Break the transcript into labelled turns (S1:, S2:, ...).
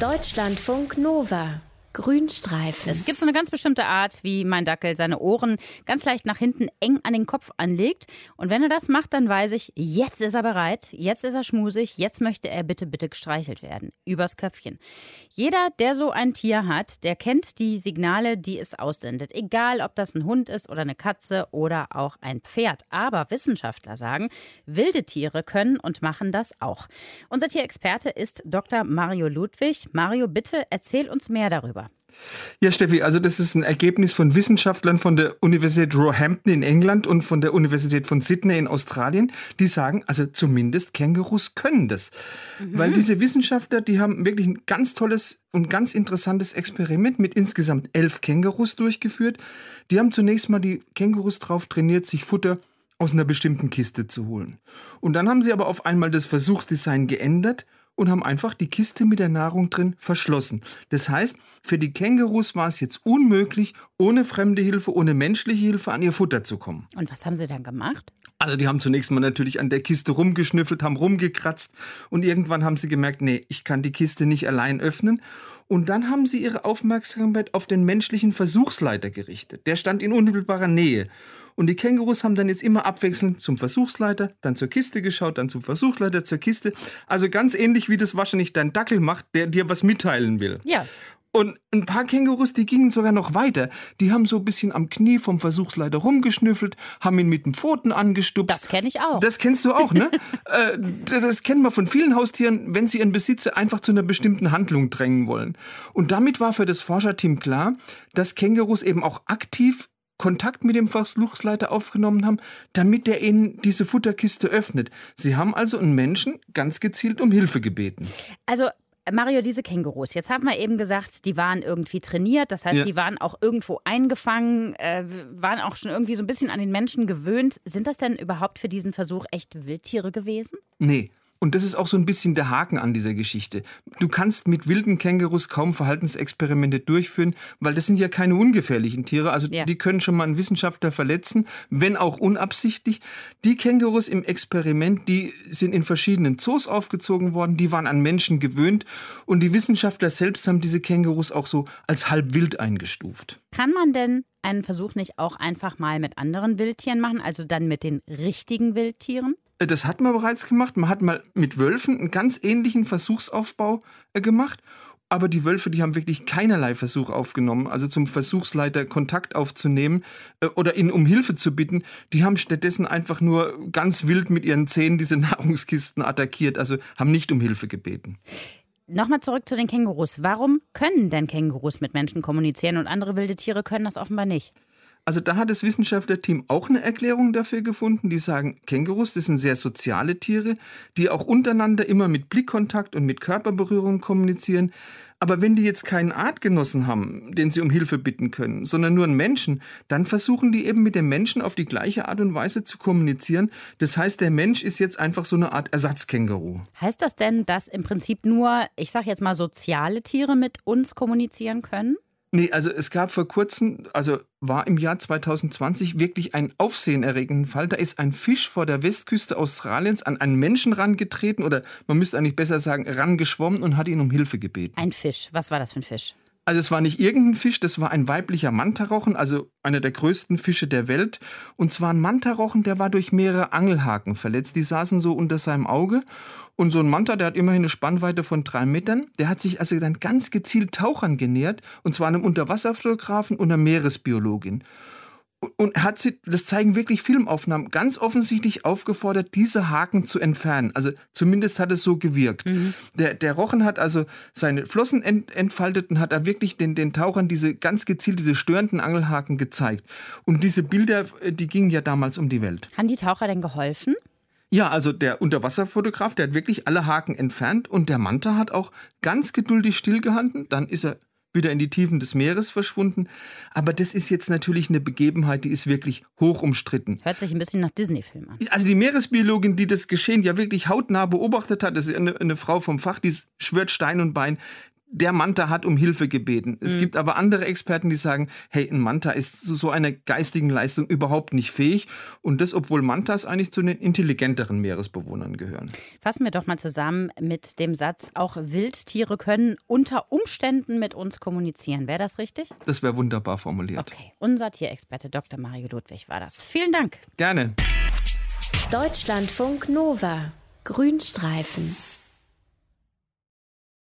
S1: Deutschlandfunk Nova Grünstreifen.
S2: Es gibt so eine ganz bestimmte Art, wie mein Dackel seine Ohren ganz leicht nach hinten eng an den Kopf anlegt. Und wenn er das macht, dann weiß ich, jetzt ist er bereit, jetzt ist er schmusig, jetzt möchte er bitte, bitte gestreichelt werden. Übers Köpfchen. Jeder, der so ein Tier hat, der kennt die Signale, die es aussendet. Egal, ob das ein Hund ist oder eine Katze oder auch ein Pferd. Aber Wissenschaftler sagen, wilde Tiere können und machen das auch. Unser Tierexperte ist Dr. Mario Ludwig. Mario, bitte erzähl uns mehr darüber.
S3: Ja, Steffi, also das ist ein Ergebnis von Wissenschaftlern von der Universität Roehampton in England und von der Universität von Sydney in Australien, die sagen, also zumindest Kängurus können das. Mhm. Weil diese Wissenschaftler, die haben wirklich ein ganz tolles und ganz interessantes Experiment mit insgesamt elf Kängurus durchgeführt. Die haben zunächst mal die Kängurus drauf trainiert, sich Futter aus einer bestimmten Kiste zu holen. Und dann haben sie aber auf einmal das Versuchsdesign geändert und haben einfach die Kiste mit der Nahrung drin verschlossen. Das heißt, für die Kängurus war es jetzt unmöglich, ohne fremde Hilfe, ohne menschliche Hilfe an ihr Futter zu kommen.
S2: Und was haben sie dann gemacht?
S3: Also die haben zunächst mal natürlich an der Kiste rumgeschnüffelt, haben rumgekratzt und irgendwann haben sie gemerkt, nee, ich kann die Kiste nicht allein öffnen. Und dann haben sie ihre Aufmerksamkeit auf den menschlichen Versuchsleiter gerichtet. Der stand in unmittelbarer Nähe. Und die Kängurus haben dann jetzt immer abwechselnd zum Versuchsleiter, dann zur Kiste geschaut, dann zum Versuchsleiter, zur Kiste. Also ganz ähnlich wie das wahrscheinlich dein Dackel macht, der dir was mitteilen will.
S2: Ja.
S3: Und ein paar Kängurus, die gingen sogar noch weiter. Die haben so ein bisschen am Knie vom Versuchsleiter rumgeschnüffelt, haben ihn mit den Pfoten angestupst.
S2: Das kenne ich auch.
S3: Das kennst du auch, ne? äh, das kennen wir von vielen Haustieren, wenn sie ihren Besitzer einfach zu einer bestimmten Handlung drängen wollen. Und damit war für das Forscherteam klar, dass Kängurus eben auch aktiv Kontakt mit dem Versuchsleiter aufgenommen haben, damit er ihnen diese Futterkiste öffnet. Sie haben also einen Menschen ganz gezielt um Hilfe gebeten.
S2: Also Mario, diese Kängurus, jetzt haben wir eben gesagt, die waren irgendwie trainiert, das heißt, ja. die waren auch irgendwo eingefangen, äh, waren auch schon irgendwie so ein bisschen an den Menschen gewöhnt. Sind das denn überhaupt für diesen Versuch echt Wildtiere gewesen?
S3: Nee, und das ist auch so ein bisschen der Haken an dieser Geschichte. Du kannst mit wilden Kängurus kaum Verhaltensexperimente durchführen, weil das sind ja keine ungefährlichen Tiere. Also ja. die können schon mal einen Wissenschaftler verletzen, wenn auch unabsichtlich. Die Kängurus im Experiment, die sind in verschiedenen Zoos aufgezogen worden, die waren an Menschen gewöhnt und die Wissenschaftler selbst haben diese Kängurus auch so als halb wild eingestuft.
S2: Kann man denn einen Versuch nicht auch einfach mal mit anderen Wildtieren machen, also dann mit den richtigen Wildtieren?
S3: Äh, das hat man bereits gemacht. Man hat mal mit Wölfen einen ganz ähnlichen Versuchsaufbau äh, gemacht. Aber die Wölfe, die haben wirklich keinerlei Versuch aufgenommen, also zum Versuchsleiter Kontakt aufzunehmen äh, oder ihn um Hilfe zu bitten. Die haben stattdessen einfach nur ganz wild mit ihren Zähnen diese Nahrungskisten attackiert, also haben nicht um Hilfe gebeten.
S2: Nochmal zurück zu den Kängurus. Warum können denn Kängurus mit Menschen kommunizieren und andere wilde Tiere können das offenbar nicht?
S3: Also da hat das Wissenschaftlerteam auch eine Erklärung dafür gefunden. Die sagen, Kängurus, das sind sehr soziale Tiere, die auch untereinander immer mit Blickkontakt und mit Körperberührung kommunizieren. Aber wenn die jetzt keinen Artgenossen haben, den sie um Hilfe bitten können, sondern nur einen Menschen, dann versuchen die eben mit dem Menschen auf die gleiche Art und Weise zu kommunizieren. Das heißt, der Mensch ist jetzt einfach so eine Art Ersatzkänguru.
S2: Heißt das denn, dass im Prinzip nur, ich sage jetzt mal, soziale Tiere mit uns kommunizieren können?
S3: Nee, also es gab vor kurzem, also war im Jahr 2020 wirklich ein aufsehenerregenden Fall. Da ist ein Fisch vor der Westküste Australiens an einen Menschen rangetreten oder man müsste eigentlich besser sagen, rangeschwommen und hat ihn um Hilfe gebeten.
S2: Ein Fisch. Was war das für ein Fisch?
S3: Also es war nicht irgendein Fisch, das war ein weiblicher Mantarochen, also einer der größten Fische der Welt. Und zwar ein Mantarochen, der war durch mehrere Angelhaken verletzt. Die saßen so unter seinem Auge. Und so ein Manta, der hat immerhin eine Spannweite von drei Metern. Der hat sich also dann ganz gezielt Tauchern genähert. Und zwar einem Unterwasserfotografen und einer Meeresbiologin und hat sie, das zeigen wirklich Filmaufnahmen, ganz offensichtlich aufgefordert, diese Haken zu entfernen. Also zumindest hat es so gewirkt. Mhm. Der, der Rochen hat also seine Flossen ent, entfaltet und hat da wirklich den, den Tauchern diese ganz gezielt diese störenden Angelhaken gezeigt. Und diese Bilder, die gingen ja damals um die Welt.
S2: Haben die Taucher denn geholfen?
S3: Ja, also der Unterwasserfotograf, der hat wirklich alle Haken entfernt und der Manta hat auch ganz geduldig stillgehalten. Dann ist er wieder in die Tiefen des Meeres verschwunden. Aber das ist jetzt natürlich eine Begebenheit, die ist wirklich hoch umstritten.
S2: Hört sich ein bisschen nach Disney-Film an.
S3: Also die Meeresbiologin, die das Geschehen ja wirklich hautnah beobachtet hat, das ist eine, eine Frau vom Fach, die schwört Stein und Bein, der Manta hat um Hilfe gebeten. Es mhm. gibt aber andere Experten, die sagen, hey, ein Manta ist zu so einer geistigen Leistung überhaupt nicht fähig. Und das, obwohl Mantas eigentlich zu den intelligenteren Meeresbewohnern gehören.
S2: Fassen wir doch mal zusammen mit dem Satz, auch Wildtiere können unter Umständen mit uns kommunizieren. Wäre das richtig?
S3: Das wäre wunderbar formuliert.
S2: Okay, unser Tierexperte Dr. Mario Ludwig war das. Vielen Dank.
S3: Gerne.
S1: Deutschlandfunk Nova. Grünstreifen.